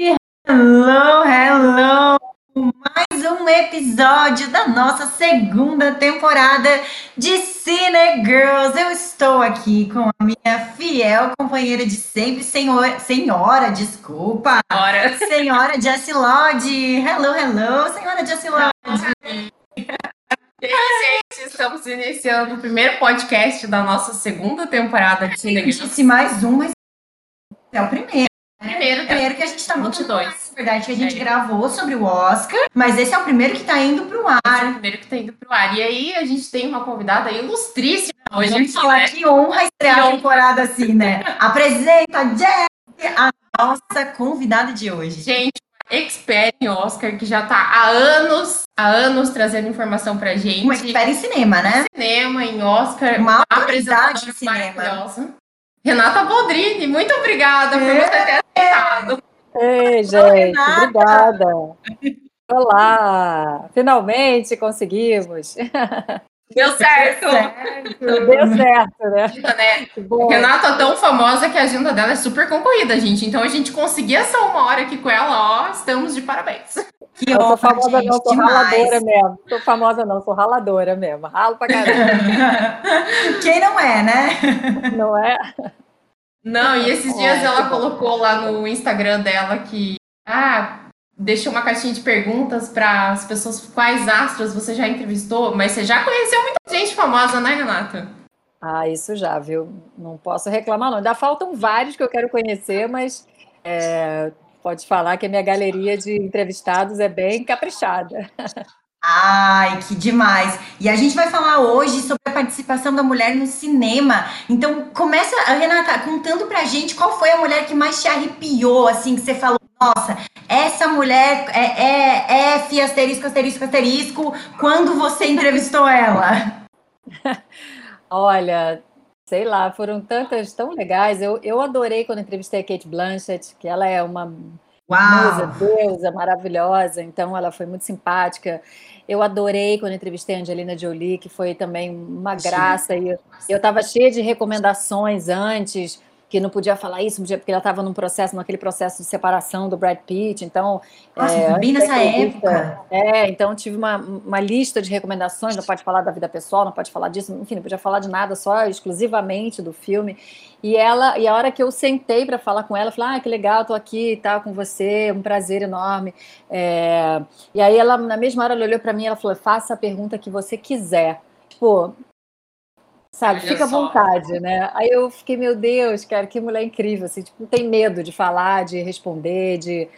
Hello, hello! Mais um episódio da nossa segunda temporada de Cine Girls. Eu estou aqui com a minha fiel companheira de sempre, senhora, senhora desculpa. Senhora. Senhora Jessie Lodge. Hello, hello, senhora Jessie Lodge. E aí, gente, estamos iniciando o primeiro podcast da nossa segunda temporada de Cine Girls. Disse mais um, mas é o primeiro. Primeiro, Primeiro que a gente tá muito 22. Na verdade, que a gente É. gravou sobre o Oscar, mas esse é o primeiro que tá indo pro ar. Esse é o primeiro que tá indo pro ar. E aí, a gente tem uma convidada ilustríssima hoje Vamos aqui, falar né? que honra estrear Que a temporada assim, né? Apresenta, Jess, a nossa convidada de hoje. Gente, expert em Oscar que já tá há anos, há anos trazendo informação pra gente. Uma expert em cinema, né? cinema, em Oscar, Uma uma em cinema. maravilhosa. Renata Boldrini, muito obrigada por É. você ter aceitado. Ei, gente, Renata. obrigada. Olá, finalmente conseguimos. Deu certo. Certo. Deu certo, né? né? Que bom. Renata é tão famosa que a agenda dela é super concorrida, gente. Então a gente conseguir essa uma hora aqui com ela, ó, estamos de parabéns. Que Eu sou honra, famosa gente, não, sou demais. raladora mesmo. Sou famosa não, sou raladora mesmo. Ralo pra caramba, Quem não é, né? não é? Não, e esses dias ela colocou lá no Instagram dela que ah, deixou uma caixinha de perguntas para as pessoas quais astros você já entrevistou, mas você já conheceu muita gente famosa, né, Renata? Ah, isso já, viu? Não posso reclamar, não. Ainda faltam vários que eu quero conhecer, mas é, pode falar que a minha galeria de entrevistados é bem caprichada. Ai, que demais! E a gente vai falar hoje sobre a participação da mulher no cinema. Então, começa, Renata, contando pra gente qual foi a mulher que mais te arrepiou, assim, que você falou, nossa, essa mulher é, é F, asterisco, asterisco, asterisco, quando você entrevistou ela? Olha, sei lá, foram tantas tão legais. Eu, eu adorei quando entrevistei a Kate Blanchett, que ela é uma musa, Uau! deusa maravilhosa, então ela foi muito simpática. Eu adorei quando entrevistei a Angelina Jolie, que foi também uma graça. E eu estava cheia de recomendações antes, que não podia falar isso, porque ela estava num processo, naquele processo de separação do Brad Pitt. Então, Nossa, é, bem nessa época. é, então tive uma, uma lista de recomendações, não pode falar da vida pessoal, não pode falar disso, enfim, não podia falar de nada, só exclusivamente do filme. E ela, e a hora que eu sentei para falar com ela, eu falei, ah, que legal, tô aqui, tá com você, um prazer enorme. É, e aí ela, na mesma hora, ela olhou para mim e ela falou, faça a pergunta que você quiser. Tipo, sabe, Olha fica à só. vontade, né? Aí eu fiquei, meu Deus, cara, que mulher incrível, assim, tipo, não tem medo de falar, de responder, de...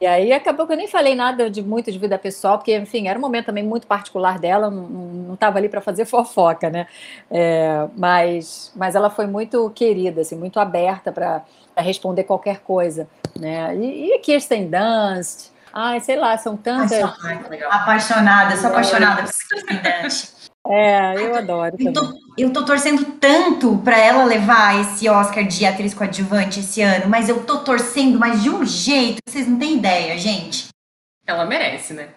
E aí acabou que eu nem falei nada de muito de vida pessoal, porque, enfim, era um momento também muito particular dela, não- estava ali para fazer fofoca, né? É, mas, mas ela foi muito querida, assim, muito aberta para responder qualquer coisa, né? E, e Kirsten Dunst, ai, sei lá, são tantas... Ai, Apaixonada, sou apaixonada por Kristen Dunst. É, eu adoro Eu tô, eu tô torcendo tanto pra ela levar esse Oscar de atriz coadjuvante esse ano, mas eu tô torcendo, mas de um jeito que vocês não têm ideia, gente. Ela merece, né?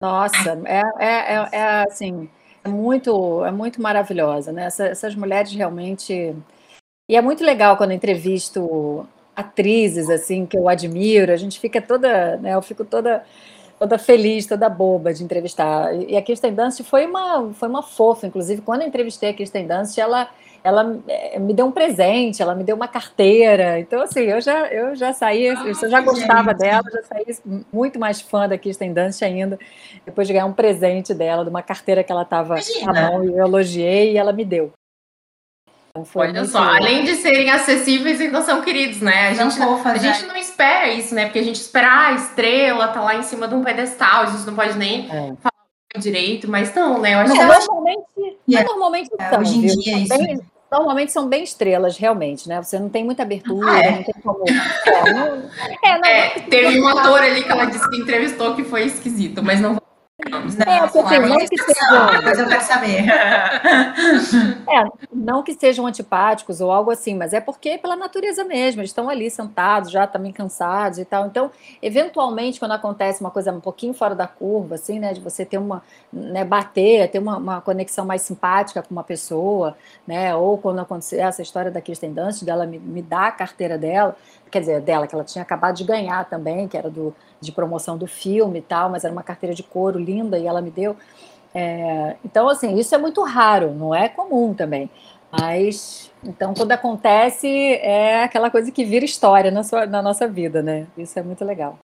Nossa, é, é, é, é, assim, é muito, é muito maravilhosa, né? Essa- essas mulheres realmente. E é muito legal quando eu entrevisto atrizes assim que eu admiro, a gente fica toda, né? Eu fico toda toda feliz, toda boba de entrevistar. E a Kirsten Dunst foi uma foi uma fofa, inclusive quando eu entrevistei a Kirsten Dunst, ela ela eh, me deu um presente, ela me deu uma carteira. Então assim, eu já eu já saí, eu já gostava dela, já saí muito mais fã da Kirsten Dunst ainda, depois de ganhar um presente dela, de uma carteira que ela estava na mão e eu elogiei e ela me deu. Então foi Olha só, além de serem acessíveis, ainda são queridos, né? A gente, fofas, a gente não espera isso, né? Porque a gente espera ah, a estrela, tá lá em cima de um pedestal, a gente não pode nem É. falar direito, mas não, né? Eu acho Não, que acho- normalmente, mas normalmente É, são, hoje em viu? dia São isso- bem- normalmente são bem estrelas, realmente, né? Você não tem muita abertura, Ah, é? não tem como. É, não, é, não, É, teve um ator ali que ela disse que entrevistou que foi esquisito, mas não vamos. Não, É, porque assim, não que educação, seja- Depois eu quero saber. É, não que sejam antipáticos ou algo assim, mas é porque é pela natureza mesmo, eles estão ali sentados, já também cansados e tal. Então, eventualmente, quando acontece uma coisa um pouquinho fora da curva, assim, né, de você ter uma, né, bater, ter uma, uma conexão mais simpática com uma pessoa, né, ou quando acontecer essa história da Kirsten Dunst, dela me, me dar a carteira dela, quer dizer, dela, que ela tinha acabado de ganhar também, que era do, de promoção do filme e tal, mas era uma carteira de couro linda e ela me deu. É, então, assim, isso é muito raro, não é comum também. Mas, então, quando acontece, é aquela coisa que vira história na, sua, na nossa vida, né? Isso é muito legal.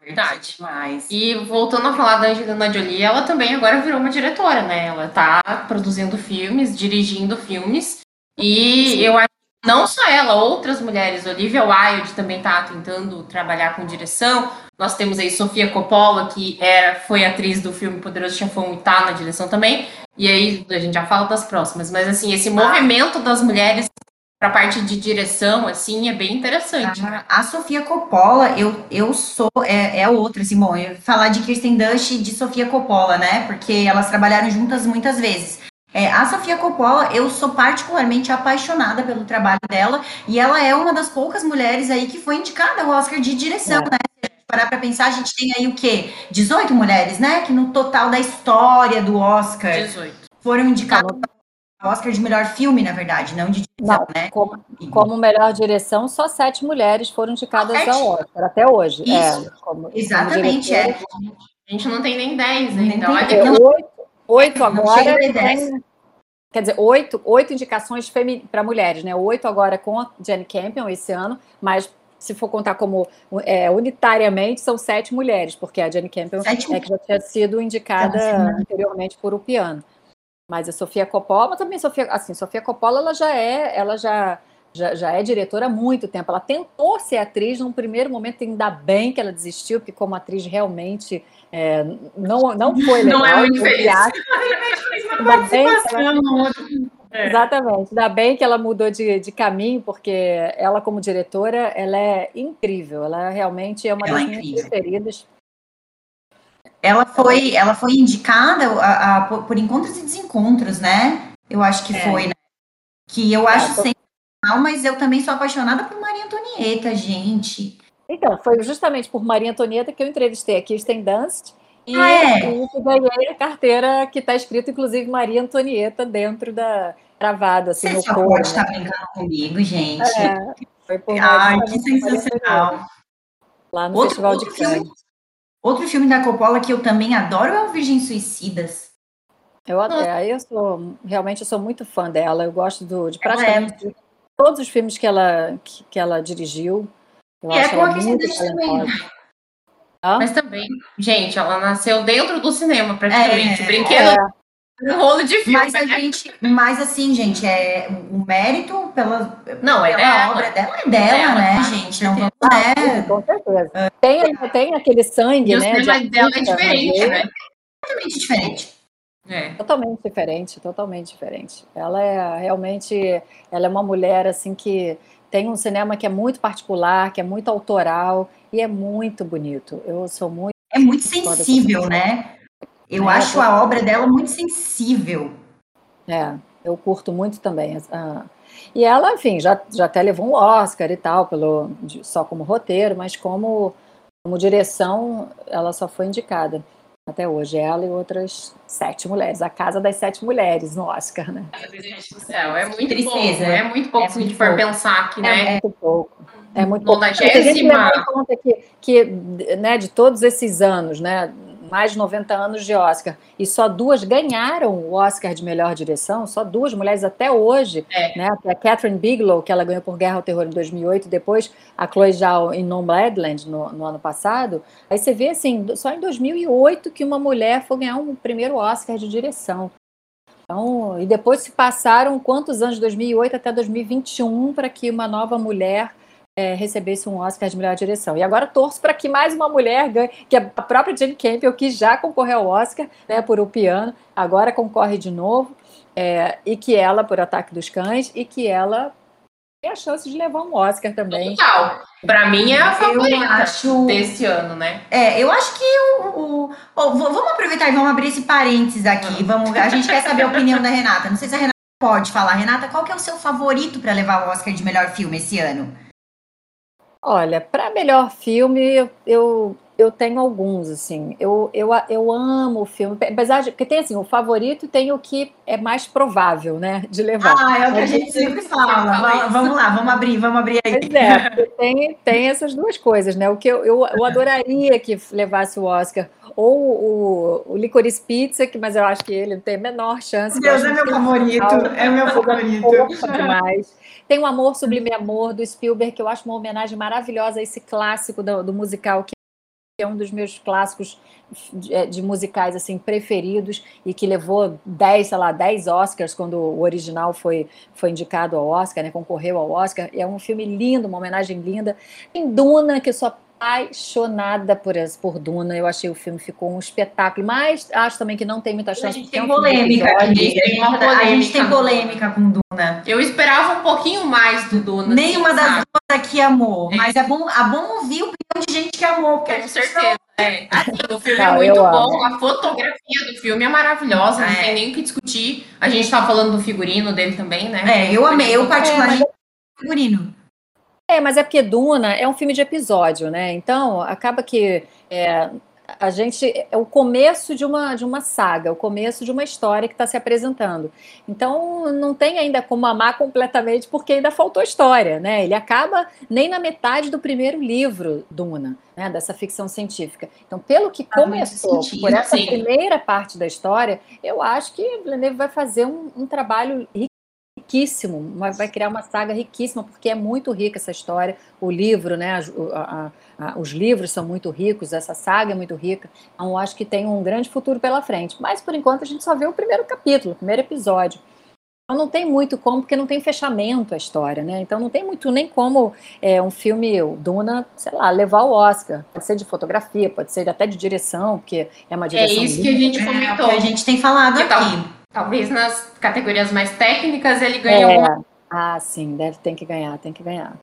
Verdade. Mas... E voltando a falar da Angelina Jolie, ela também agora virou uma diretora, né? Ela tá produzindo filmes, dirigindo filmes. E Sim. eu acho não só ela, outras mulheres, Olivia Wilde também tá tentando trabalhar com direção. Nós temos aí Sofia Coppola, que era, foi atriz do filme Poderoso Chefão e tá na direção também. E aí a gente já fala das próximas, mas assim, esse movimento das mulheres para a parte de direção, assim, é bem interessante. A, a Sofia Coppola, eu, eu sou, é, é outra, assim, bom, eu falar de Kirsten Dunst e de Sofia Coppola, né, porque elas trabalharam juntas muitas vezes. É, a Sofia Coppola, eu sou particularmente apaixonada pelo trabalho dela, e ela é uma das poucas mulheres aí que foi indicada ao Oscar de direção, é. né, parar para pensar, a gente tem aí o quê? 18 mulheres, né? Que no total da história do Oscar 18. foram indicadas Oscar de melhor filme, na verdade, não de direção, não, né? Como, como, melhor direção, só sete mulheres foram indicadas sete? ao Oscar, até hoje. É, Isso, é, como, exatamente, como é. A gente não tem nem dez ainda. Olha, é, oito, oito agora. Tem, quer dizer, oito, oito indicações para mulheres, né? Oito agora com a Jenny Campion esse ano, mas se for contar como é, unitariamente, são sete mulheres, porque a Jenny Campion sete é que já tinha sido indicada anteriormente por o piano. Mas a Sofia Coppola, mas também Sofia, assim, Sofia Coppola, ela já é, ela já, já, já é diretora há muito tempo. Ela tentou ser atriz num primeiro momento, ainda bem que ela desistiu, porque como atriz realmente é, não, não foi legal. Não é muito feliz. Ainda bem que ela, é. Exatamente. Ainda bem que ela mudou de, de caminho, porque ela, como diretora, ela é incrível. Ela realmente é uma ela das é minhas preferidas. Ela foi, ela foi indicada a, a, por, por, encontros e desencontros, né? Eu acho que é. foi, né? Que eu acho é, sensacional, mas eu também sou apaixonada por Maria Antonieta, gente. Então, foi justamente por Maria Antonieta que eu entrevistei a Kirsten Dunst e, ah, é? ganhei a carteira que está escrito, inclusive, Maria Antonieta dentro da gravada, assim, Você no cor. pode estar né? brincando comigo, gente. É, foi por Ai, que sensacional. Lá no outro, Festival outro de Cannes. Outro filme da Coppola que eu também adoro é o Virgem Suicidas. Eu até, eu sou realmente eu sou muito fã dela. Eu gosto do, de é praticamente é. Todos os filmes que ela que, que ela dirigiu. Eu e acho é ela muito talentosa. Mas também, gente, ela nasceu dentro do cinema, praticamente. É, Brinquedo é um rolo de filme. Mas a gente, mas assim, gente, é o mérito pela, não, é pela dela. obra dela é dela, dela né, gente? Não vamos, né? Com certeza. Tem, tem aquele sangue, e né? O cinema dela é diferente, né? Totalmente diferente. É. Totalmente diferente, totalmente diferente. Ela é realmente, ela é uma mulher assim que tem um cinema que é muito particular, que é muito autoral e é muito bonito. Eu sou muito é muito sensível, né? Eu é, acho a obra dela muito sensível. É, eu curto muito também. Uh, e ela, enfim, já, já até levou um Oscar e tal, pelo, de, só como roteiro, mas como, como direção, ela só foi indicada até hoje. Ela e outras sete mulheres. A Casa das Sete Mulheres no Oscar, né? Gente do céu, é muito Tristeza. pouco. É muito pouco é se a gente for pensar aqui, né? É muito pouco. É muito pouco. Se a gente levar em conta que, que né, de todos esses anos, né, mais de 90 anos de Oscar, e só duas ganharam o Oscar de melhor direção, só duas mulheres até hoje, é. né? A Catherine Bigelow, que ela ganhou por Guerra ao Terror em 2008, depois a Chloe Zhao em Nomadland no, no ano passado. Aí você vê assim, só em 2008 que uma mulher foi ganhar um primeiro Oscar de direção. Então, e depois se passaram quantos anos, 2008 até 2021, para que uma nova mulher é, recebesse um Oscar de melhor direção. E agora torço para que mais uma mulher ganhe, que é a própria Jane Campion, que já concorreu ao Oscar né, por O Piano, agora concorre de novo, é, e que ela, por Ataque dos Cães, e que ela tem a chance de levar um Oscar também. Total. Para mim é a favorita acho... desse ano, né? É, eu acho que o, o... Oh, vamos aproveitar e vamos abrir esse parênteses aqui. Vamos, a gente quer saber a opinião da Renata. Não sei se a Renata pode falar. Renata, qual que é o seu favorito para levar o Oscar de melhor filme esse ano? Olha, para melhor filme, eu, eu tenho alguns, assim. Eu, eu, eu amo o filme, apesar de. Porque tem assim, o favorito tem o que é mais provável, né? De levar. Ah, é o que a gente sempre fala. Vamos lá, vamos abrir, vamos abrir aí. Pois é, tem, tem essas duas coisas, né? O que eu, eu, eu adoraria que levasse o Oscar. Ou o, o Licorice Pizza, que, mas eu acho que ele tem a menor chance. Deus, é meu favorito. É meu favorito. Demais. Tem o Amor Sublime Amor, do Spielberg, que eu acho uma homenagem maravilhosa a esse clássico do, do musical que é um dos meus clássicos de, é, de, musicais assim preferidos e que levou 10, sei lá, 10 Oscars quando o original foi, foi indicado ao Oscar, né, concorreu ao Oscar. É um filme lindo, uma homenagem linda. Tem Duna, que eu sou apaixonada por, por Duna. Eu achei o filme ficou um espetáculo, mas acho também que não tem muita chance. A gente tem polêmica aqui. A gente tem polêmica com Duna. Eu esperava um pouquinho mais do Duna. Nenhuma das duas aqui amou, é. mas é bom, é bom ouvir o opinião de gente que amou. Com certeza. É. Assim, o filme não, é muito bom, amo. a fotografia do filme é maravilhosa, não é. tem nem o que discutir. A gente estava falando do figurino dele também, né? É, eu amei, eu particularmente é, figurino. É, mas é porque Duna é um filme de episódio, né? Então, acaba que é, a gente é o começo de uma, de uma saga, o começo de uma história que está se apresentando. Então, não tem ainda como amar completamente, porque ainda faltou história, né? Ele acaba nem na metade do primeiro livro, Duna, né? Dessa ficção científica. Então, pelo que ah, começou por essa sim. primeira parte da história, eu acho que Villeneuve vai fazer um, um trabalho riquíssimo, vai criar uma saga riquíssima, porque é muito rica essa história. O livro, né, a, a, a, os livros são muito ricos, essa saga é muito rica. Então, acho que tem um grande futuro pela frente. Mas, por enquanto, a gente só vê o primeiro capítulo, o primeiro episódio. Então, não tem muito como, porque não tem fechamento a história, né? Então, não tem muito nem como é, um filme, Duna, sei lá, levar o Oscar. Pode ser de fotografia, pode ser até de direção, porque é uma direção. É isso que a gente comentou. É, que a gente tem falado aqui. Talvez nas categorias mais técnicas ele ganhe é. alguma... Ah, sim, deve ter que ganhar, tem que ganhar.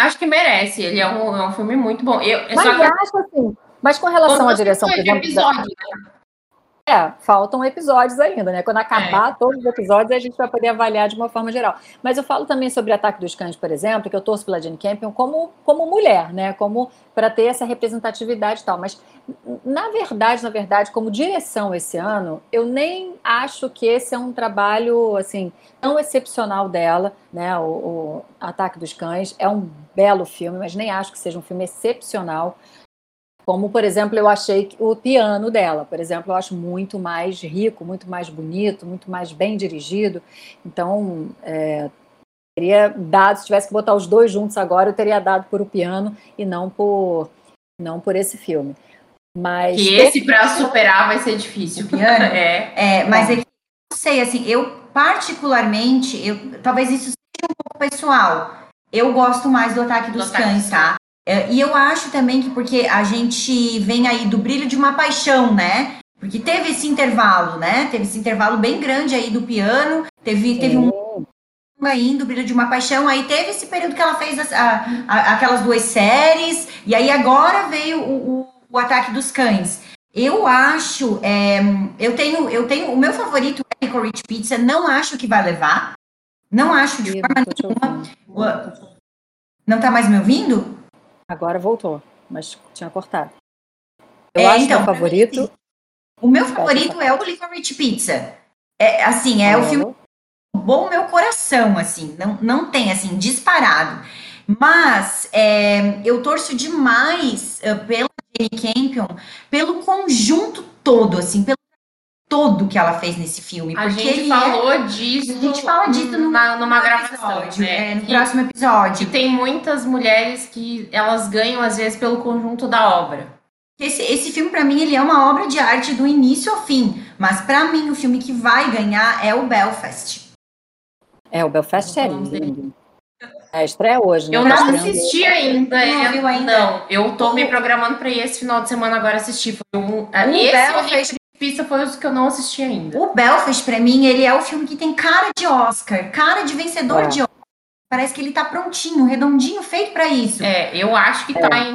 Acho que merece, ele é um, é um filme muito bom. Eu, mas eu acho assim, mas com relação à direção, por exemplo... Episódio, da... né? É, faltam episódios ainda, né? Quando acabar é. todos os episódios, a gente vai poder avaliar de uma forma geral. Mas eu falo também sobre Ataque dos Cães, por exemplo, que eu torço pela Jane Campion como, como mulher, né? Como para ter essa representatividade e tal. Mas, na verdade, na verdade, como direção esse ano, eu nem acho que esse é um trabalho, assim, tão excepcional dela, né? O, o Ataque dos Cães é um belo filme, mas nem acho que seja um filme excepcional. Como, por exemplo, eu achei o piano dela, por exemplo, eu acho muito mais rico, muito mais bonito, muito mais bem dirigido. Então, é, teria dado, se tivesse que botar os dois juntos agora, eu teria dado por o piano e não por, não por esse filme. Mas que esse para superar vai ser difícil. Piano? é. é, mas é que não sei, assim, eu particularmente, eu, talvez isso seja um pouco pessoal. Eu gosto mais do Ataque dos do Cães, tá? É, e eu acho também que porque a gente vem aí do brilho de uma paixão, né? Porque teve esse intervalo, né? Teve esse intervalo bem grande aí do piano, teve, teve um aí do brilho de uma paixão, aí teve esse período que ela fez a, a, aquelas duas séries, e aí agora veio o, o, o ataque dos cães. Eu acho, é, eu tenho, eu tenho, o meu favorito é Rich Pizza, não acho que vai levar, não acho de forma nenhuma. Não tá mais me ouvindo? Agora voltou, mas tinha cortado. Eu é, acho então, meu favorito. O meu favorito é o Licorice Pizza. É, assim, é o filme bom meu coração, assim, não, não tem, assim, disparado. Mas é, eu torço demais uh, pela Jane Campion, pelo conjunto todo, assim, pelo todo que ela fez nesse filme. A gente falou é... disso. A gente fala disso numa, numa gravação, episódio, né? no próximo episódio. E tem muitas mulheres que elas ganham às vezes pelo conjunto da obra. Esse, esse filme para mim ele é uma obra de arte do início ao fim, mas para mim o filme que vai ganhar é o Belfast. É o Belfast é lindo. É, estreia hoje, né? Eu não assisti ainda. Não, eu ainda. Não, eu tô me programando para ir esse final de semana agora assistir. Foi um, esse Belfast Pista foi os que eu não assisti ainda. O Belfast, pra mim, ele é o filme que tem cara de Oscar, cara de vencedor é. de Oscar. Parece que ele tá prontinho, redondinho, feito para isso. É, eu acho que tá é. tá em.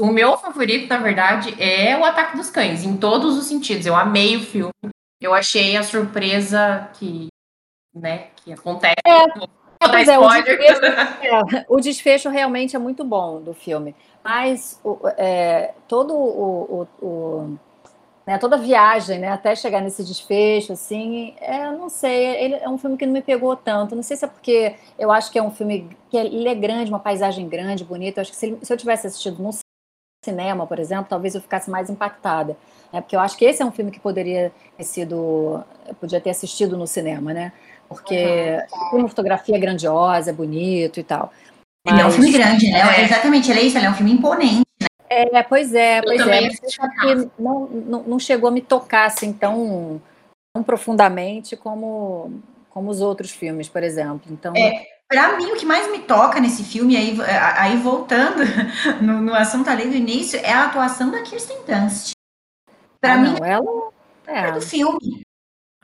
O meu favorito, na verdade, é o Ataque dos Cães, em todos os sentidos. Eu amei o filme. Eu achei a surpresa que, né, que acontece. É. É, pois é, o desfecho, é, o desfecho, realmente é muito bom do filme. Mas o, é, todo o, o, o né, toda viagem, né, até chegar nesse desfecho, assim, é, não sei, ele é um filme que não me pegou tanto. Não sei se é porque eu acho que é um filme que ele é grande, uma paisagem grande, bonita. Eu acho que se, se eu tivesse assistido no cinema, por exemplo, talvez eu ficasse mais impactada. Né, porque eu acho que esse é um filme que poderia ter sido, podia ter assistido no cinema, né? Porque uhum. uma fotografia grandiosa, é bonito e tal. Mas... Ele é um filme grande, né? É. Exatamente, ele é isso, ele é um filme imponente. É, pois é, pois é. Mas não, não, não chegou a me tocar assim tão, tão profundamente como, como os outros filmes, por exemplo. Então, é, para mim, o que mais me toca nesse filme, aí, aí voltando no, no assunto ali do início, é a atuação da Kirsten Dunst. Para ah, mim, não, ela é do filme.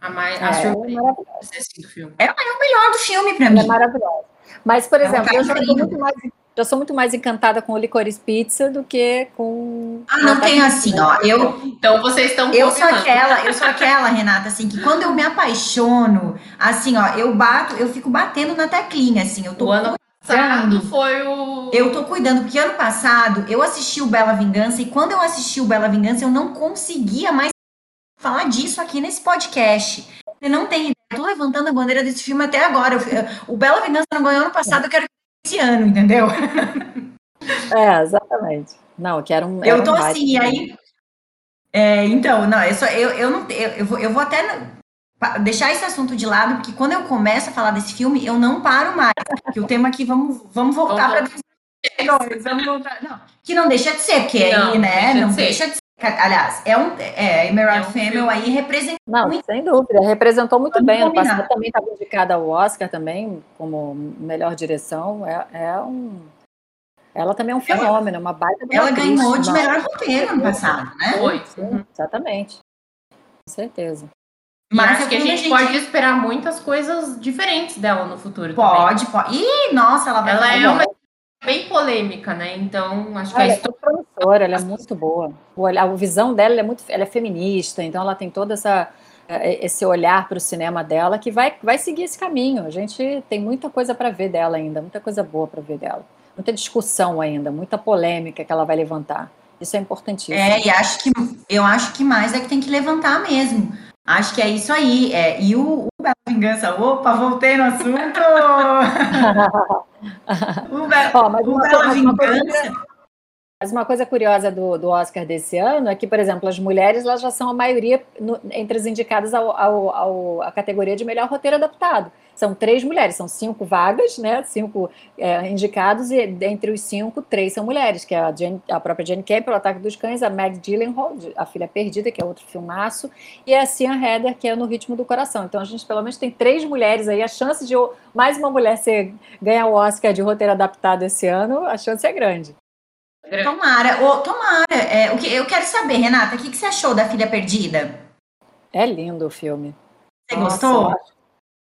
A mais a é, é do filme. Ela é o melhor do filme para mim. É maravilhosa. Mas, por exemplo, eu já sou muito mais já sou muito mais encantada com o Licorice Pizza do que com. Ah, não tem assim, ó. Eu, então vocês estão. Eu sou aquela, eu sou aquela, Renata, assim, que quando eu me apaixono, assim, ó, eu bato, eu fico batendo na teclinha, assim, eu tô. O ano passado foi o. Eu tô cuidando, porque ano passado eu assisti o Bela Vingança e quando eu assisti o Bela Vingança, eu não conseguia mais falar disso aqui nesse podcast. Você não tem ideia. Eu tô levantando a bandeira desse filme até agora. Eu, o Bela Vingança não ganhou ano passado, eu quero esse ano, entendeu? É, exatamente. Não, que era um. Era eu tô um assim, e aí. É, então, não, eu, só, eu, eu não eu, eu, vou, eu vou até deixar esse assunto de lado, porque quando eu começo a falar desse filme, eu não paro mais. Que o tema aqui, vamos, vamos voltar para 2022, vamos voltar. Não, que não deixa de ser, porque não, aí, né? Deixa não de deixa de ser. Aliás, é um é, Emerald é um aí representa Não, muito, sem dúvida, representou muito bem. Ano passado também estava indicada ao Oscar também como melhor direção. É, é um ela também é um fenômeno, uma baita Ela ganhou de melhor roteiro ano passado, né? Foi. Uhum. Exatamente. Com certeza. Mas acho que a gente, a gente, pode esperar muitas coisas diferentes dela no futuro. Pode, também. pode. Ih, nossa, ela vai Ela é uma bem polêmica, né? Então, acho que ela a história... é promissora, ela é muito boa. O olhar, a visão dela é muito, ela é feminista, então ela tem toda essa é, esse olhar para o cinema dela que vai, vai seguir esse caminho. A gente tem muita coisa para ver dela ainda, muita coisa boa para ver dela, muita discussão ainda, muita polêmica que ela vai levantar. Isso é importantíssimo. É, e acho que eu acho que mais é que tem que levantar mesmo. Acho que é isso aí. É, e o, o Bela Vingança, opa, voltei no assunto! o, Be oh, o Bela Vingança. Mas uma coisa curiosa do, do Oscar desse ano é que, por exemplo, as mulheres elas já são a maioria no, entre as indicadas ao, ao, ao, à categoria de melhor roteiro adaptado. São três mulheres, são cinco vagas, né? Cinco é, indicados, e dentre os cinco, três são mulheres, que é a, Jane, a própria Jane Campion, O Ataque dos Cães, a Meg Gyllenhaal, A Filha Perdida, que é outro filmaço, e a Cian Heather, que é No Ritmo do Coração. Então a gente pelo menos tem três mulheres aí, a chance de mais uma mulher ser, ganhar o Oscar de roteiro adaptado esse ano, a chance é grande. Tomara, oh, tomara. É, o que, eu quero saber, Renata, o que, que você achou da Filha Perdida? É lindo o filme. Você Nossa, gostou?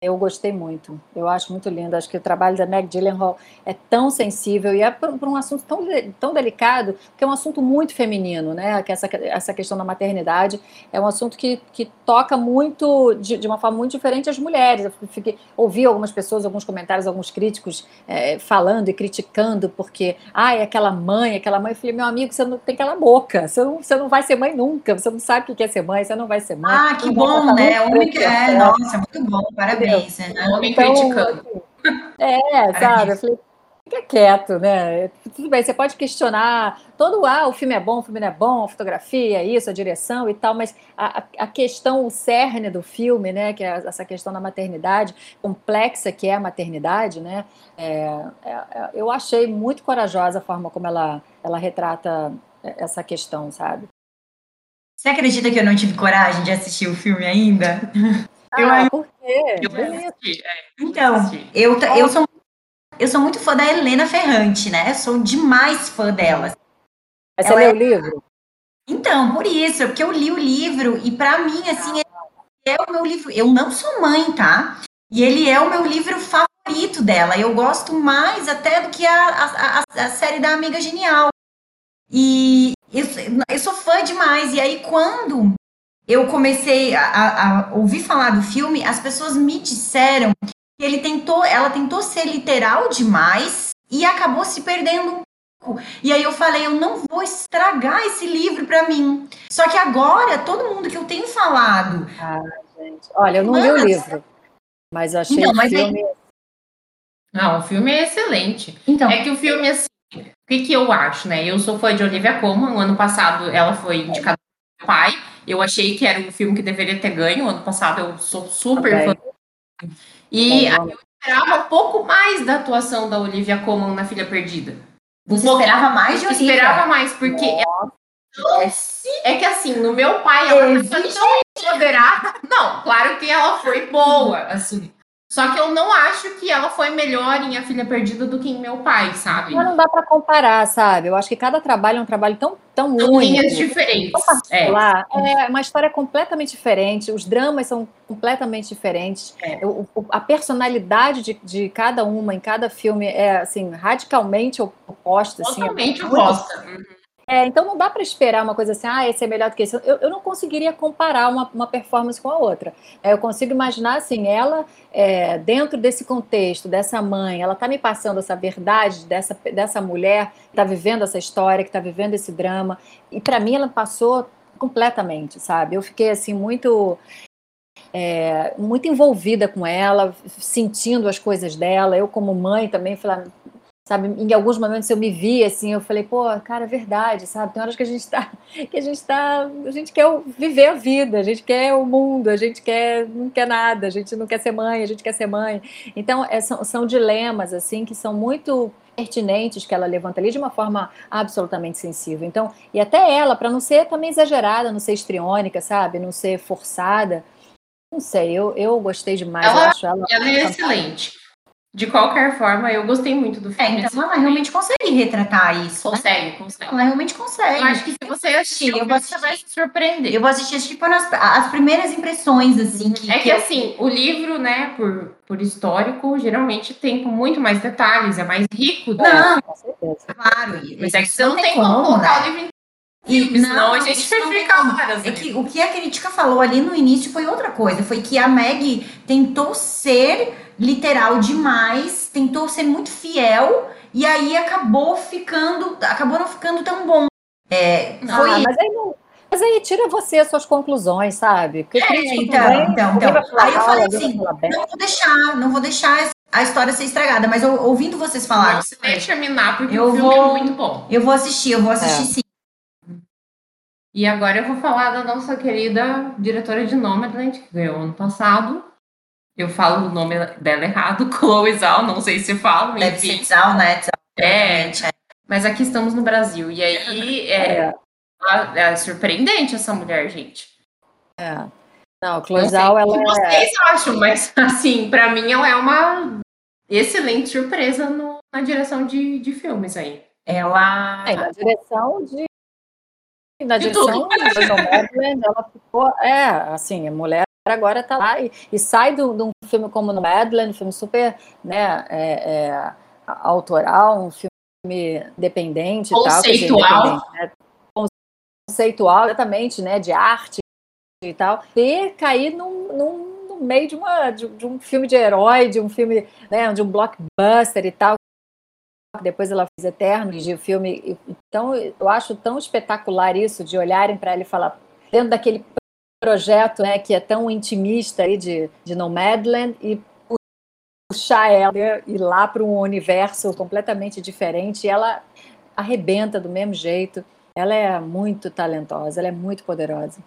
Eu gostei muito. Eu acho muito lindo. Acho que o trabalho da Meg Gyllenhaal é tão sensível e é por um assunto tão, tão delicado, que é um assunto muito feminino, né? Que essa, essa questão da maternidade é um assunto que, que toca muito, de, de uma forma muito diferente as mulheres. Eu fiquei, ouvi algumas pessoas, alguns comentários, alguns críticos é, falando e criticando, porque, ah, é aquela mãe, aquela mãe. Eu falei, meu amigo, você não tem aquela boca, você não, você não vai ser mãe nunca, você não sabe o que é ser mãe, você não vai ser mãe. Ah, que bom, né? Que é, nossa, muito bom, parabéns parabéns, né? Homem então, criticando. É, sabe? Eu falei, fica quieto, né? Tudo bem, você pode questionar todo, ah, o filme é bom, o filme não é bom, a fotografia, isso, a direção e tal, mas a, a questão, o cerne do filme, né, que é essa questão da maternidade, complexa que é a maternidade, né, é, é, é eu achei muito corajosa a forma como ela, ela retrata essa questão, sabe? Você acredita que eu não tive coragem de assistir o filme ainda? eu, ah, por quê? Eu assisti, é. Então, eu, eu, sou, eu sou muito fã da Helena Ferrante, né? sou demais fã dela. Mas você leu é... o livro? Então, por isso, porque eu li o livro e para mim, assim, é o meu livro. Eu não sou mãe, tá? E ele é o meu livro favorito dela. Eu gosto mais até do que a, a, a, a série da Amiga Genial. E eu, eu sou fã demais. E aí, quando eu comecei a, a, ouvir falar do filme, as pessoas me disseram que ele tentou, ela tentou ser literal demais e acabou se perdendo um pouco. E aí eu falei, eu não vou estragar esse livro para mim. Só que agora todo mundo que eu tenho falado, ah, gente. olha, eu não li o livro, mas eu achei então, o filme aí... Não, o filme é excelente. Então, é que o filme assim, o que, que eu acho, né? Eu sou fã de Olivia Colman. O ano passado ela foi indicada pelo pai. Eu achei que era um filme que deveria ter ganho. Ano passado eu sou super okay. fã. E eu esperava um pouco mais da atuação da Olivia Colman na Filha Perdida. Você um esperava mais de Olivia? Esperava mais, porque ela... é que assim, no meu pai, ela é, tão empoderada. Não, claro que ela foi boa, assim. Só que eu não acho que ela foi melhor em A Filha Perdida do que em Meu Pai, sabe? Mas não dá para comparar, sabe? Eu acho que cada trabalho é um trabalho tão, tão São único. linhas diferentes. É. é uma história completamente diferente, os dramas são completamente diferentes. É. O, a personalidade de, de cada uma em cada filme é, assim, radicalmente oposta. Totalmente assim, é oposta. Muito... É, então não dá para esperar uma coisa assim, ah, esse é melhor do que esse. Eu, eu não conseguiria comparar uma, uma performance com a outra. É, eu consigo imaginar assim, ela é, dentro desse contexto, dessa mãe, ela está me passando essa verdade dessa, dessa mulher que está vivendo essa história, que está vivendo esse drama. E para mim ela passou completamente, sabe? Eu fiquei assim muito é, muito envolvida com ela, sentindo as coisas dela. Eu, como mãe, também falei, sabe, em alguns momentos eu me vi assim, eu falei, pô, cara, é verdade, sabe? Tem horas que a gente tá, que a gente tá, a gente quer viver a vida, a gente quer o mundo, a gente quer, não quer nada, a gente não quer ser mãe, a gente quer ser mãe. Então, é, são, são dilemas, assim, que são muito pertinentes que ela levanta ali de uma forma absolutamente sensível. Então, e até ela, para não ser também exagerada, não ser estriônica, sabe? Não ser forçada. Não sei, eu, eu gostei demais. Ela, eu acho ela, ela é excelente. De qualquer forma, eu gostei muito do filme. É, então ela realmente consegue retratar isso. Né? Consegue, né? consegue. Ela realmente consegue. Eu acho que se você assistir, eu vou assistir, você vai se surpreender. Eu vou assistir, tipo, nas, as primeiras impressões, assim. Que, é que, que eu... assim, o livro, né, por, por histórico, geralmente tem muito mais detalhes, é mais rico. Não. Claro. Mas é que você não tem como colocar né? o livro e, não, a gente fica horas. É que o que a crítica falou ali no início foi outra coisa. Foi que a Meg tentou ser literal demais, tentou ser muito fiel e aí acabou ficando, acabou não ficando tão bom. É, ah, foi... Ah, mas aí não, mas aí tira você as suas conclusões, sabe? Porque é, então, também, então, então. Aí eu falei assim, não vou deixar, não vou deixar a história ser estragada, mas eu, ouvindo vocês falarem. Você deixa terminar, porque eu o filme é vou, é muito bom. Eu vou assistir, eu vou assistir é. sim. E agora eu vou falar da nossa querida diretora de Nomadland, que ganhou ano passado, eu falo o nome dela errado, Chloe Zhao, não sei se falo. Deve ser Zhao, né? É, mas aqui estamos no Brasil. E aí é, é, é surpreendente essa mulher, gente. É. Não, Chloe Zhao, ela é vocês acham, mas assim, para mim ela é uma excelente surpresa no, na direção de, de filmes aí. Ela. É, na direção de. Na direção de ela ficou. É, assim, a mulher agora está lá e, e sai de um filme como no Madeleine, um filme super né, é, é, autoral, um filme dependente conceitual. tal. Né, conceitual, exatamente, né, de arte e tal, e cair num, num, no meio de, uma, de, de, um filme de herói, de um filme, né, de um blockbuster e tal. Depois ela fez Eterno, de filme. Então, eu acho tão espetacular isso, de olharem para ele e falar, dentro daquele projeto né, que é tão intimista aí de, de Nomadland e puxar ela e ir lá para um universo completamente diferente. E ela arrebenta do mesmo jeito. Ela é muito talentosa, ela é muito poderosa.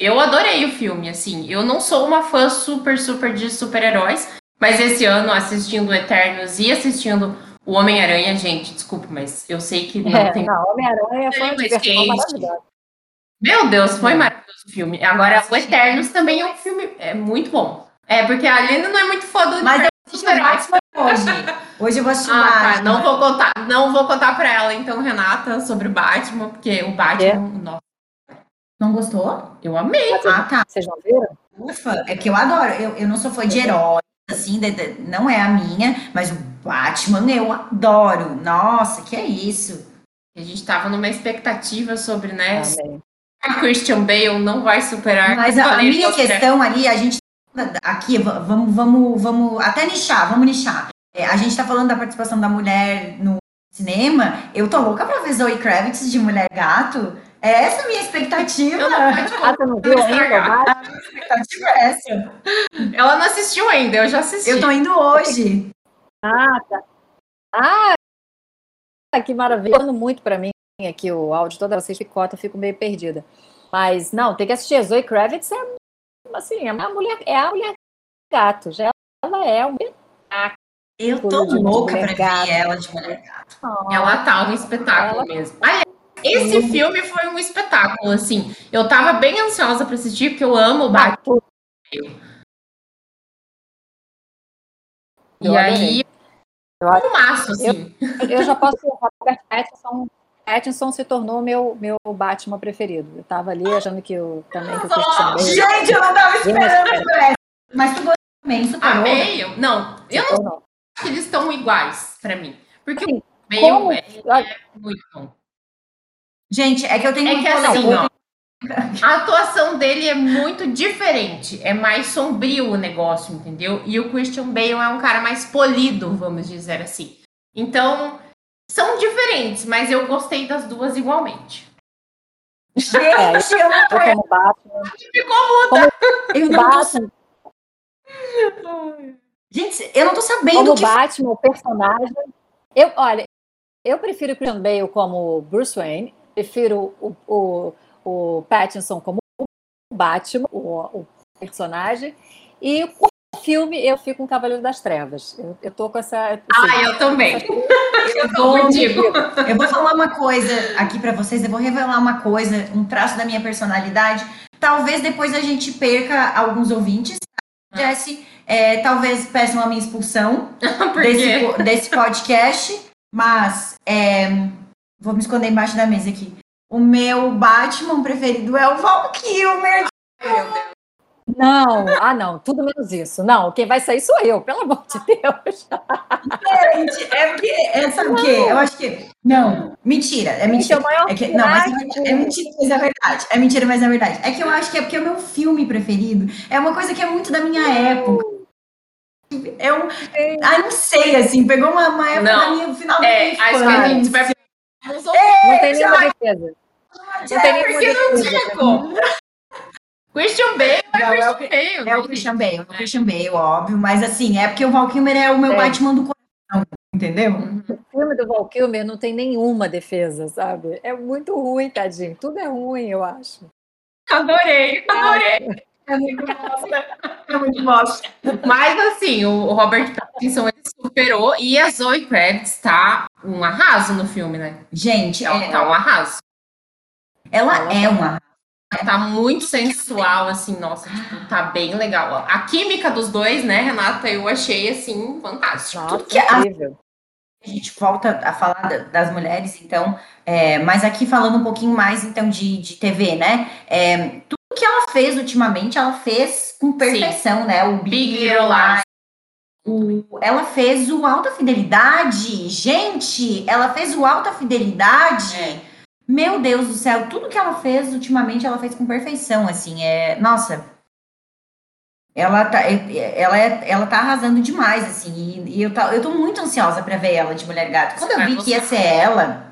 Eu adorei o filme, assim. Eu não sou uma fã super, super de super-heróis, mas esse ano, assistindo Eternos e assistindo o Homem-Aranha, gente, desculpa, mas eu sei que não é, tem. Não, Homem-Aranha foi uma diversão maravilhosa. Meu Deus, foi maravilhoso o filme. Agora, o Eternos também é um filme é muito bom. É, porque a Aline não é muito fã do Mas Batman hoje. Hoje eu vou assistir ah, Tá. Não vou contar, não vou contar pra ela, então, Renata, sobre o Batman, porque o Batman. É. Nossa. Não gostou? Eu amei. Ah, tá. Vocês não viram? Ufa, é que eu adoro. Eu, eu não sou fã de herói, assim, de, de, não é a minha, mas o Batman eu adoro. Nossa, que é isso. A gente tava numa expectativa sobre, né? Amém a Christian Bale não vai superar. Mas a, a minha questão ali, a gente aqui, vamos, vamos, vamos até nichar, vamos nichar. É, a gente tá falando da participação da mulher no cinema. Eu tô louca pra ver Zoe Kravitz de Mulher Gato. É essa a minha expectativa. Eu não, ah, você não viu ainda? A minha expectativa é essa. Ela não assistiu ainda, eu já assisti. Eu tô indo hoje. Ah, tá. Ah, que maravilha. Tá muito pra mim aqui o áudio, toda que picota, eu fico meio perdida. Mas, não, tem que assistir. A Zoe Kravitz é, assim, é a mulher, é a mulher gato. Já ela é um espetáculo. Eu tô louca pra gato. ver ela de mulher gato. Oh, ela tá um espetáculo ela... mesmo. Aliás, esse filme foi um espetáculo, assim. Eu tava bem ansiosa para assistir, porque eu amo o Batman. E aí, eu, um maço, assim. Eu, eu já posso. Robert Pattinson, Pattinson se tornou meu, meu Batman preferido. Eu tava ali achando que eu também que eu oh, Gente, eu não tava esperando por essa. Mas tu gostou também. Amei. Eu, não, eu não acho que eles estão iguais para mim. Porque assim, o meio é, é muito bom. Gente, é que eu tenho É que assim, ó, a atuação dele é muito diferente, é mais sombrio o negócio, entendeu? E o Christian Bale é um cara mais polido, vamos dizer assim. Então, são diferentes, mas eu gostei das duas igualmente. Gente, eu não tô... como Batman. Ficou muda. Eu não Batman. Gente, eu não tô sabendo como que... Batman, o personagem. Eu, olha, eu prefiro o Christian Bale como Bruce Wayne prefiro o, o, o Pattinson como o Batman, o, o personagem, e o filme eu fico com o Cavaleiro das Trevas. Eu, eu tô com essa. Assim, ah, eu também. eu tô contigo. Eu vou falar uma coisa aqui para vocês, eu vou revelar uma coisa, um traço da minha personalidade. Talvez depois a gente perca alguns ouvintes. Tá? Jesse, é, talvez peçam a minha expulsão desse, desse podcast, mas é, Vou me esconder embaixo da mesa aqui. O meu Batman preferido é o Val Kilmer. Meu Deus. Não, ah não, tudo menos isso. Não, quem vai sair sou eu, pelo amor de Deus. Gente, é porque, é, sabe o quê? Eu acho que. Não, mentira, é mentira. É que, não, mas é, é mentira, mas é verdade. É mentira, mas é verdade. É que eu acho que é porque o meu filme preferido é uma coisa que é muito da minha época. É um. Ah, não sei, assim, pegou uma, uma época não, da minha final da é, minha infância. Acho que a gente vai não, não tem nenhuma defesa. Não tem nenhuma defesa. Christian Bale é não, Christian Bale. É o Christian Bale, é o Christian Bale, óbvio. Mas assim, é porque o Val Kilmer é o meu é. Batman do coração, entendeu? O filme do Val Kilmer não tem nenhuma defesa, sabe? É muito ruim, tadinho. Tudo é ruim, eu acho. Adorei, adorei. É muito bosta. É muito bosta. Mas assim, o Robert Pattinson ele superou e a Zoe Kravitz tá um arraso no filme, né? Gente, ela é... tá um arraso. Ela, ela é um arraso. Ela tá muito sensual, assim, nossa, tipo, tá bem legal. A química dos dois, né, Renata, eu achei, assim, fantástico. Nossa, que é incrível. A gente volta a falar das mulheres, então, é, mas aqui falando um pouquinho mais, então, de, de TV, né? É, tudo que ela fez ultimamente, ela fez com perfeição, Sim. né? O Big, Big Little Lies. O, ela fez o Alta Fidelidade. Gente, ela fez o Alta Fidelidade. É. Meu Deus do céu, tudo que ela fez ultimamente, ela fez com perfeição, assim. É, nossa, ela tá, ela, é, ela tá arrasando demais, assim. E, e eu, tá, eu tô muito ansiosa para ver ela de Mulher Gato. Quando eu vi que ia ser ela,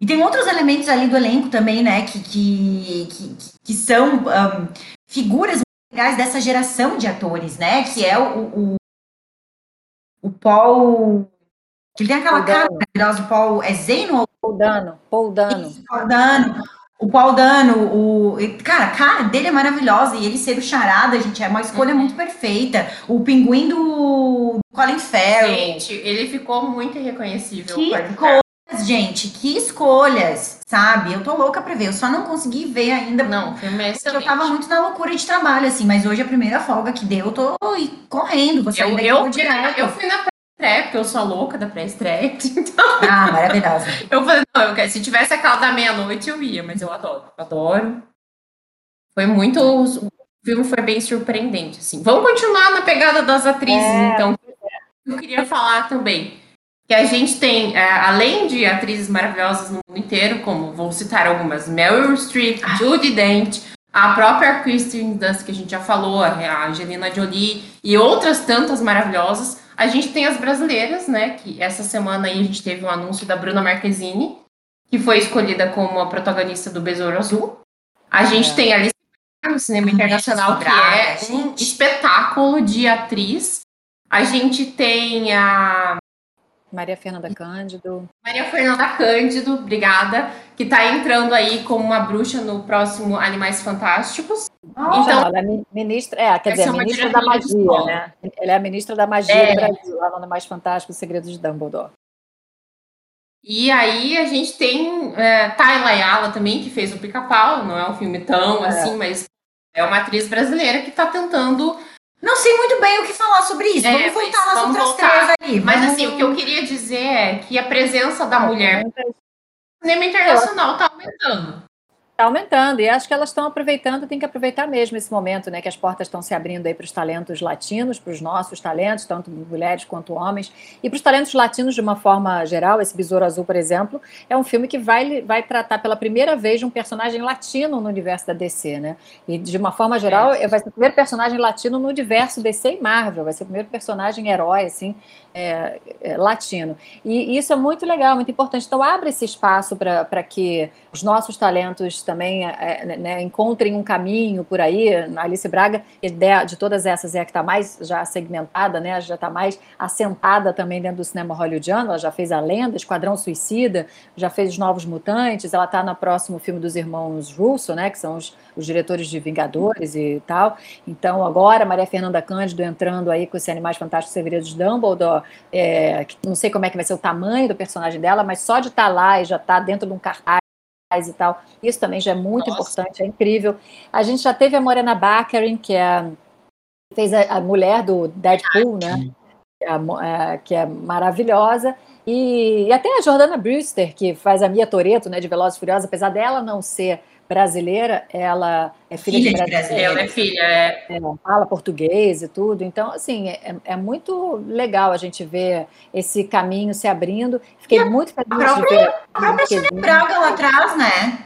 e tem outros elementos ali do elenco também, né, que, que, que, que são um, figuras legais dessa geração de atores, né, que é o, o, o Paul... Ele tem aquela Paul cara maravilhosa, o Paul... É Zeno? Paul Dano. Paul Dano. Isso, Paul Dano. O Paul Dano, o... Cara, a cara dele é maravilhosa, e ele ser o charada, gente, é uma escolha uhum. muito perfeita. O pinguim do Colin Farrell. Gente, ele ficou muito irreconhecível. Que gente, que escolhas, sabe? Eu tô louca pra ver. Eu só não consegui ver ainda. Não, filme é Porque eu tava muito na loucura de trabalho, assim. Mas hoje, a primeira folga que deu, eu tô correndo. Vou sair eu, eu, eu fui na pré-estreia, porque eu sou louca da pré-estreia. Então... Ah, maravilhosa. eu falei, não, eu quero, se tivesse aquela da meia-noite, eu ia. Mas eu adoro, adoro. Foi muito... O filme foi bem surpreendente, assim. Vamos continuar na pegada das atrizes, é. então. Eu queria falar também que a gente tem, é, além de atrizes maravilhosas no mundo inteiro, como vou citar algumas, Meryl Streep, ah. Judy Dent, a própria Kristen Dunst, que a gente já falou, a Angelina Jolie e outras tantas maravilhosas. A gente tem as brasileiras, né? Que essa semana aí a gente teve um anúncio da Bruna Marquezine, que foi escolhida como a protagonista do Besouro Azul. A gente é. tem a Alice no cinema internacional, que é um espetáculo de atriz. A gente tem a Maria Fernanda Cândido. Maria Fernanda Cândido, obrigada, que está entrando aí como uma bruxa no próximo Animais Fantásticos. então, ela é ministra, é, quer dizer, a ministra da magia, né? Ela é a ministra da magia é. do Brasil, lá no Animais Fantásticos, Segredos de Dumbledore. E aí a gente tem é, Tayla Ayala também, que fez o Pica-Pau, não é um filme tão é. assim, mas é uma atriz brasileira que está tentando não sei muito bem o que falar sobre isso. É, vamos voltar nas vamos outras voltar. três ali. Mas assim, o que eu queria dizer é que a presença da mulher no cinema internacional está aumentando. Está aumentando, e acho que elas estão aproveitando, tem que aproveitar mesmo esse momento, né? Que as portas estão se abrindo aí para os talentos latinos, para os nossos talentos, tanto mulheres quanto homens, e para os talentos latinos de uma forma geral. Esse Besouro Azul, por exemplo, é um filme que vai, vai tratar pela primeira vez de um personagem latino no universo da DC, né? E de uma forma geral, é. vai ser o primeiro personagem latino no universo DC e Marvel, vai ser o primeiro personagem herói, assim, é, é, latino. E, isso é muito legal, muito importante. Então, abre esse espaço para que os nossos talentos também é, é né, encontrem um caminho por aí. A Alice Braga, ideia de todas essas, é a que está mais já segmentada, né, já está mais assentada também dentro do cinema hollywoodiano. Ela já fez A Lenda, Esquadrão Suicida, já fez Os Novos Mutantes. Ela está no próximo filme dos irmãos Russo, né, que são os, os diretores de Vingadores e tal. Então, agora, Maria Fernanda Cândido entrando aí com esse Animais Fantásticos Segredos de Dumbledore é, não sei como é que vai ser o tamanho do personagem dela, mas só de estar tá lá e já estar tá dentro de um cartaz e tal, isso também já é muito Nossa. importante, é incrível. A gente já teve a Morena Baccarin, que é fez a, a mulher do Deadpool, né? É, que é maravilhosa. E, e, até a Jordana Brewster, que faz a Mia Toreto, né, de Velozes e Furiosos, apesar dela não ser brasileira, ela é filha, filha de brasileira. Ela é filha, é. é. Fala português e tudo. Então, assim, é, é, muito legal a gente ver esse caminho se abrindo. Fiquei e muito feliz a própria, de ver. A própria Sônia Braga lá atrás, né?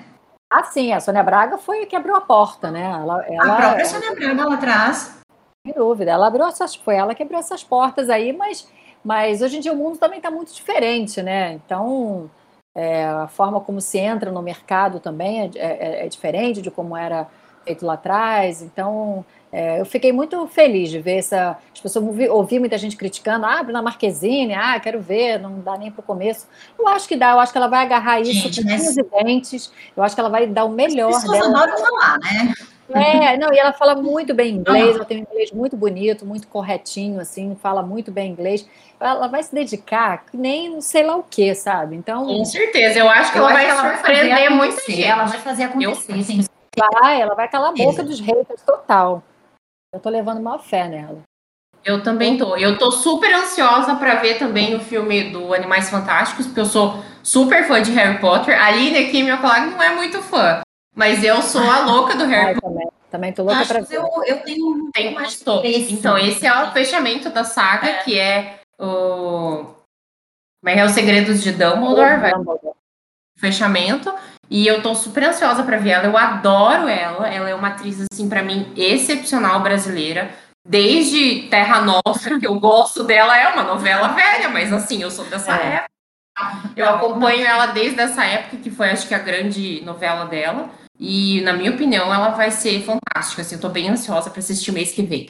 Ah, sim, a Sônia Braga foi que abriu a porta, né? Ela, ela, a própria Sônia Braga lá atrás. Sem dúvida, ela abriu essas, foi ela que abriu essas portas aí, mas, mas hoje em dia o mundo também está muito diferente, né? Então, é, a forma como se entra no mercado também é, é, é diferente de como era feito lá atrás. Então, é, eu fiquei muito feliz de ver essa. As pessoas ouvi, ouvi muita gente criticando, ah, Bruna Marquezine, ah, quero ver, não dá nem para o começo. Eu acho que dá, eu acho que ela vai agarrar isso gente, com mas... dentes, eu acho que ela vai dar o melhor As dela. Adoram falar, né? É, não, e ela fala muito bem inglês, ela tem um inglês muito bonito, muito corretinho, assim, fala muito bem inglês. Ela vai se dedicar que nem sei lá o que, sabe? Então. Com certeza, eu acho que eu ela vai, ela surpreender muito gente. Ela vai fazer acontecer, sim. Vai, ela vai calar a boca dos haters total. Eu tô levando uma fé nela. Eu também tô. Eu tô super ansiosa para ver também o filme do Animais Fantásticos, porque eu sou super fã de Harry Potter. A Aline aqui, minha colega, não é muito fã. Mas eu sou a louca do Harry Potter. Também, também tô louca para ver. Eu, eu tenho Tem, mais esse. Então, esse é o fechamento da saga, é. que é o. Como é que é? Os Segredos de Dumbledore. Vai... Fechamento. E eu tô super ansiosa para ver ela. Eu adoro ela. Ela é uma atriz, assim, para mim, excepcional brasileira. Desde Terra Nossa, que eu gosto dela, é uma novela velha, mas assim, eu sou dessa é. época. Eu acompanho ela desde essa época, que foi, acho que, a grande novela dela. E, na minha opinião, ela vai ser fantástica. Assim, eu tô bem ansiosa para assistir o mês que vem.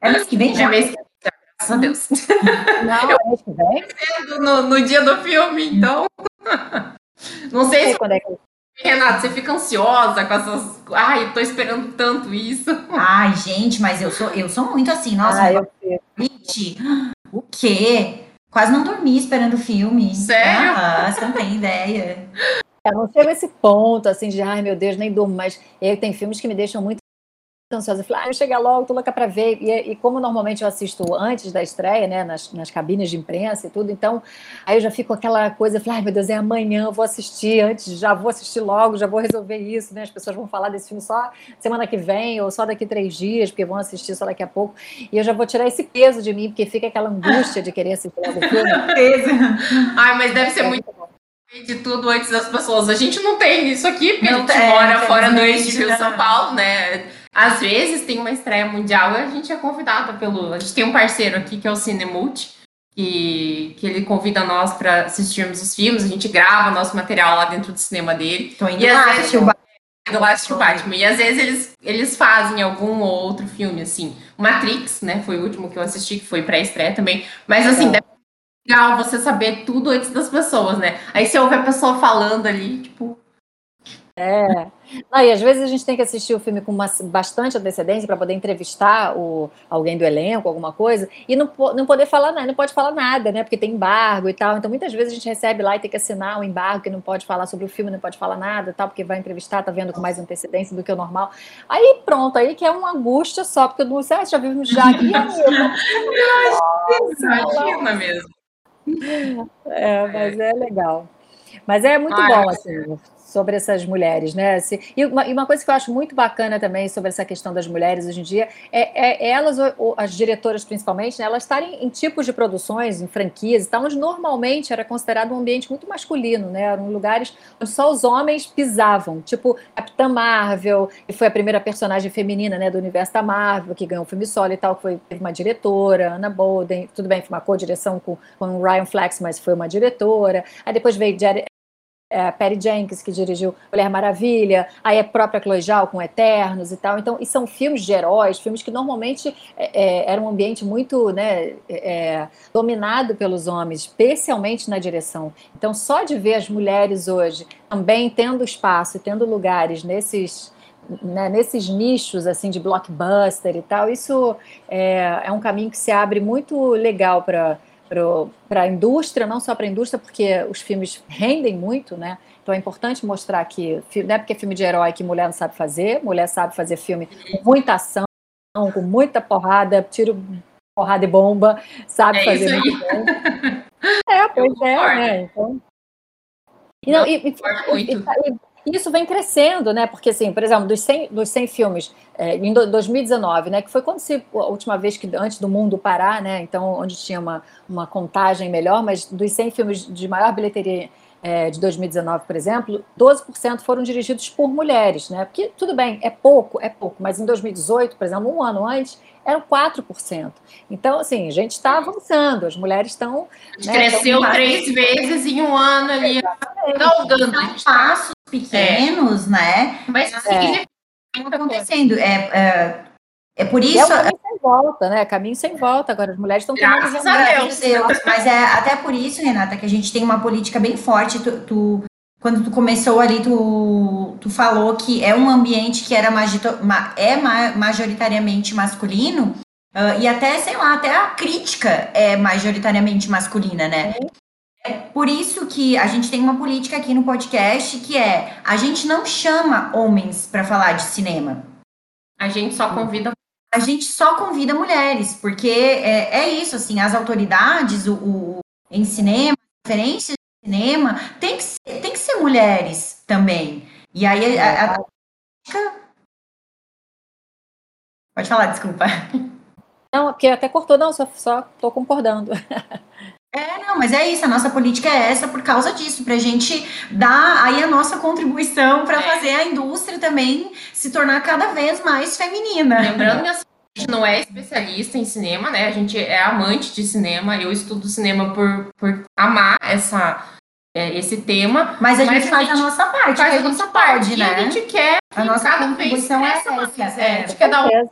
é mês que vem já? É mês que vem, graças a Deus. Não, eu, mês que vem? No, no dia do filme, então. Não sei, se. Quando é que... Renato, você fica ansiosa com essas. Ai, tô esperando tanto isso. Ai, gente, mas eu sou, eu sou muito assim, nossa. Ah, eu o quê? Quase não dormi esperando o filme. Sério? Ah, você não tem ideia. Eu não chego a esse ponto, assim, de, ai meu Deus, nem durmo, mas eu, tem filmes que me deixam muito ansiosa. Eu falei, ah, eu chegar logo, tô louca para ver. E, e, como normalmente eu assisto antes da estreia, né, nas, nas cabines de imprensa e tudo, então aí eu já fico aquela coisa, falei, ai meu Deus, é amanhã, eu vou assistir antes, já vou assistir logo, já vou resolver isso, né? As pessoas vão falar desse filme só semana que vem ou só daqui três dias, porque vão assistir só daqui a pouco. E eu já vou tirar esse peso de mim, porque fica aquela angústia de querer assistir logo o filme. Ai, mas deve ser é muito bom de tudo antes das pessoas. A gente não tem isso aqui, porque Não a gente tem, mora fora no eixo infelizmente, Rio São né? Paulo, né? Às vezes tem uma estreia mundial e a gente é convidada pelo. A gente tem um parceiro aqui que é o Cinemult, que, que ele convida nós para assistirmos os filmes, a gente grava nosso material lá dentro do cinema dele. Indo E lá vezes- o Batman. do Last Batman. E às vezes eles, eles fazem algum ou outro filme, assim. Matrix, né? Foi o último que eu assisti, que foi pré-estreia também. Mas assim, Legal. deve legal você saber tudo antes das pessoas, né? Aí você ouve a pessoa falando ali, tipo, É. Não, e às vezes a gente tem que assistir o filme com uma, bastante antecedência para poder entrevistar o, alguém do elenco, alguma coisa, e não, não poder falar nada, não pode falar nada, né? Porque tem embargo e tal. Então, muitas vezes a gente recebe lá e tem que assinar um embargo que não pode falar sobre o filme, não pode falar nada, tal, porque vai entrevistar, tá vendo com mais antecedência do que o normal. Aí pronto, aí que é uma angústia só, porque eu não sei, ah, já vimos já aqui, imagina mesmo. É, mas é legal. Mas é muito Ah, bom, assim, sobre essas mulheres, né? E, uma, coisa que eu acho muito bacana também sobre essa questão das mulheres hoje em dia é, é elas, o- o- as diretoras principalmente, né, elas estarem em tipos de produções, em franquias e tal, onde normalmente era considerado um ambiente muito masculino, né? Eram lugares onde só os homens pisavam, tipo Capitã Marvel, que foi a primeira personagem feminina, né, do universo da Marvel, que ganhou um filme solo e tal, que foi uma diretora, Anna Bolden, tudo bem, foi uma co-direção com, com o Ryan Flex, mas foi uma diretora. Aí depois veio Jerry, é, Patty Jenkins, que dirigiu Mulher Maravilha, aí a própria Chloe Zhao com Eternos e tal. Então, e são filmes de heróis, filmes que normalmente é, é, era um ambiente muito né, é, dominado pelos homens, especialmente na direção. Então, só de ver as mulheres hoje também tendo espaço tendo lugares nesses né, nesses nichos assim de blockbuster e tal, isso é, é um caminho que se abre muito legal para para a indústria, não só para a indústria, porque os filmes rendem muito, né? Então é importante mostrar que não é porque é filme de herói que mulher não sabe fazer, mulher sabe fazer filme com muita ação, com muita porrada, tiro, porrada e bomba, sabe É fazer muito bem. É, pois é, né? Então. E, não, muito. e- e- e isso vem crescendo, né? Porque, assim, por exemplo, dos 100, dos 100 filmes é, em do- 2019, né? Que foi quando se, a última vez que, antes do mundo parar, né? Então, onde tinha uma, uma contagem melhor, mas dos 100 filmes de maior bilheteria é, de 2019, por exemplo, 12% foram dirigidos por mulheres, né? Porque, tudo bem, é pouco, é pouco, mas em 2018, por exemplo, um ano antes, eram 4%. Então, assim, a gente está avançando, as mulheres estão. A gente né, cresceu então, três vezes em um ano ali, galgando. Passos pequenos, né? Mas É. significa acontecendo. É, é, é por E é volta, né? Caminho sem volta. Agora, as mulheres estão tomando Graças a a Deus. Mas é até por isso, Renata, que a gente tem uma política bem forte. Tu, tu- quando tu começou ali, tu, tu falou que é um ambiente que era magito- ma- é ma- majoritariamente masculino. ah, e até, sei lá, até a crítica é majoritariamente masculina, né? É por isso que a gente tem uma política aqui no podcast que é a gente não chama homens para falar de cinema. A gente só convida A gente só convida mulheres, porque é, é isso, assim, as autoridades, o, o- em cinema, referências de cinema, tem que ser, tem que ser mulheres também. E aí a, a- Pode falar, desculpa. Não, porque até cortou, não, só, só tô concordando. É, não, mas é isso, a nossa política é essa por causa disso, pra gente dar aí a nossa contribuição para É. fazer a indústria também se tornar cada vez mais feminina. Lembrando que a gente não é especialista em cinema, né? A gente é amante de cinema. Eu estudo cinema por, por amar essa, é, esse tema. Mas a Mas gente a faz a gente nossa parte, Faz a a nossa parte, pode, né? a gente quer A nossa cada vez contribuição é mais. essa, É, a gente quer dar um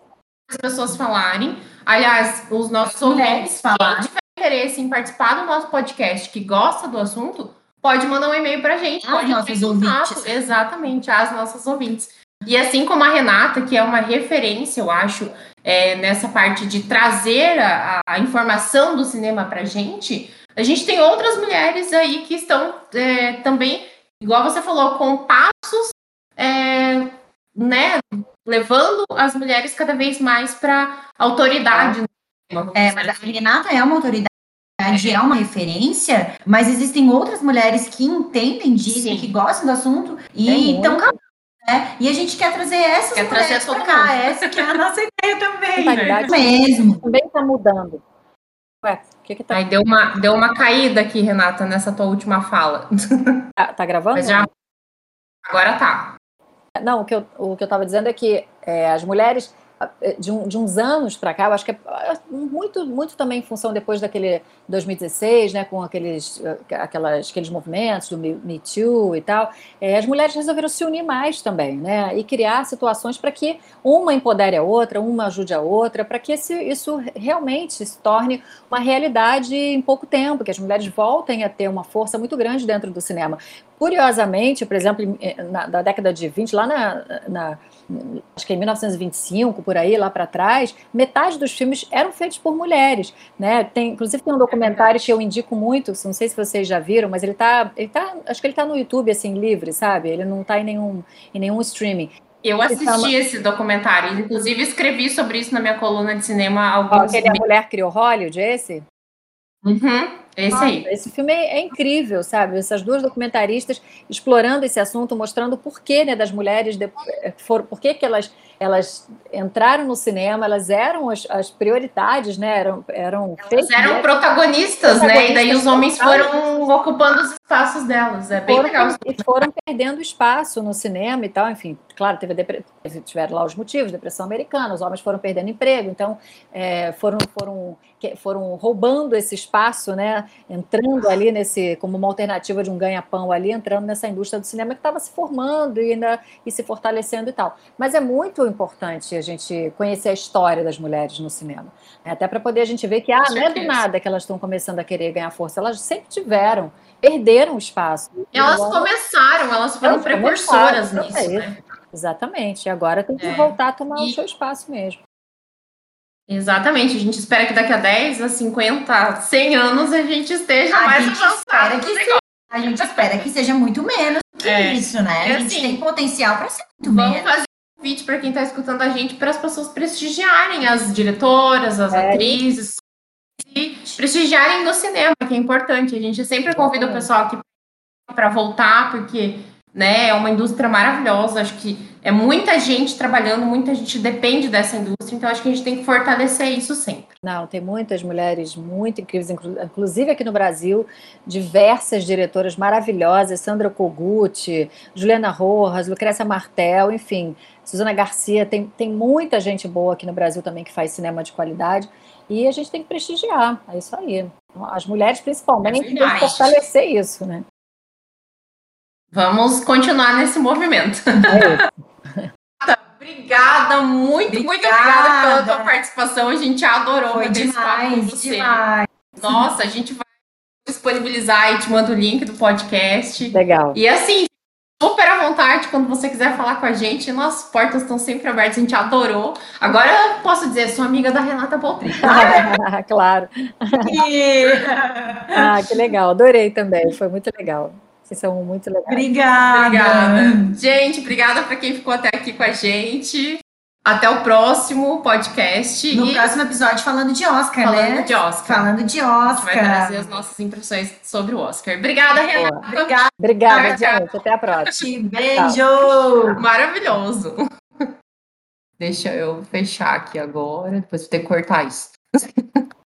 as pessoas falarem. Aliás, os nossos ouvintes, falarem. Interesse em participar do nosso podcast, que gosta do assunto, pode mandar um e-mail pra gente. As entrar nossas em contato. ouvintes. Exatamente, as nossas ouvintes. E assim como a Renata, que é uma referência, eu acho, é, nessa parte de trazer a, a informação do cinema pra gente, a gente tem outras mulheres aí que estão é, também, igual você falou, com passos, é, né, levando as mulheres cada vez mais para autoridade. É, mas a. Renata é uma autoridade, é uma referência, mas existem outras mulheres que entendem disso, Sim. que gostam do assunto e É estão né? E a gente quer trazer essas Quer mulheres todo cá, mundo. essa que é a nossa ideia também, né? Mesmo. também está mudando. Ué, o que que tá... Aí deu uma, deu uma caída aqui, Renata, nessa tua última fala. Tá, tá gravando? Mas já... Agora tá. Não, o que eu, o que eu tava dizendo é que é, as mulheres de, um, de, uns anos para cá, eu acho que é, é muito, muito também em função depois daquele 2016, né, com aqueles, eh, aquelas, aqueles movimentos do Me Too e tal, é, as mulheres resolveram se unir mais também, né, e criar situações para que uma empodere a outra, uma ajude a outra, para que esse, isso realmente se torne uma realidade em pouco tempo, que as mulheres voltem a ter uma força muito grande dentro do cinema. Curiosamente, por exemplo, na, na década de 20, lá na, na acho que em 1925, por aí, lá para trás, metade dos filmes eram feitos por mulheres, né? Tem, inclusive tem um documentário que eu indico muito, não sei se vocês já viram, mas ele tá, ele tá acho que ele tá no YouTube, assim, livre, sabe? Ele não tá em nenhum, em nenhum streaming. Eu assisti esse documentário, inclusive escrevi sobre isso na minha coluna de cinema alguns... Aquele A Mulher Criou Hollywood, esse? Uhum. Esse Nossa, aí. Esse filme é, é, incrível, sabe? Essas duas documentaristas explorando esse assunto, mostrando o porquê né, das mulheres, de, eh, for, por que elas, elas entraram no cinema, elas eram as, as prioridades, né? Eram, eram, elas eram protagonistas, protagonistas, né? E daí os homens foram ocupando os espaços delas. É bem foram, legal. E foram perdendo espaço no cinema e tal, enfim. Claro, teve depre... tiveram lá os motivos, depressão americana, os homens foram perdendo emprego, então é, foram, foram, foram roubando esse espaço, né? entrando ali nesse, como uma alternativa de um ganha-pão ali, entrando nessa indústria do cinema que estava se formando e, ainda, e se fortalecendo e tal. Mas é muito importante a gente conhecer a história das mulheres no cinema. Né? Até para poder a gente ver que ah, não é do nada que elas estão começando a querer ganhar força, elas sempre tiveram, perderam espaço. Elas agora, começaram, elas foram elas precursoras nisso. É né? Exatamente, e agora tem que é. voltar a tomar e... o seu espaço mesmo. Exatamente, a gente espera que daqui a 10, a 50, 100 anos a gente esteja a mais gente avançado. Que seja, a gente espera que seja muito menos que é. isso, né? a gente assim, tem potencial para ser muito vamos menos. Vamos convite para quem está escutando a gente para as pessoas prestigiarem as diretoras, as é. atrizes e prestigiarem no cinema, que é importante. A gente sempre convida o pessoal aqui para voltar, porque né? É uma indústria maravilhosa. Acho que é muita gente trabalhando, muita gente depende dessa indústria, então acho que a gente tem que fortalecer isso sempre. Não, tem muitas mulheres muito incríveis, inclusive aqui no Brasil, diversas diretoras maravilhosas, Sandra Kogut, Juliana Rojas, Lucrécia Martel, enfim, Suzana Garcia, tem, tem muita gente boa aqui no Brasil também que faz cinema de qualidade. E a gente tem que prestigiar, é isso aí. As mulheres, principalmente, é tem que fortalecer isso, né? Vamos continuar nesse movimento. obrigada, muito, obrigada. muito obrigada pela tua participação. A gente adorou Foi demais, com você. Demais. Nossa, a gente vai disponibilizar e te manda o link do podcast. Legal. E assim, super à vontade quando você quiser falar com a gente. Nossas portas estão sempre abertas, a gente adorou. Agora eu posso dizer, sou amiga da Renata Poltri. claro. ah, que legal, adorei também, foi muito legal. Vocês são muito legais. Obrigada. obrigada. Gente, obrigada para quem ficou até aqui com a gente. Até o próximo podcast. No e... próximo episódio, falando de Oscar, falando né? Falando de Oscar. Falando de Oscar. A gente vai trazer as nossas impressões sobre o Oscar. Obrigada, Renata. Obrigada, Obrigada gente. Até a próxima. Beijo. Maravilhoso. Deixa eu fechar aqui agora. Depois vou ter que cortar isso.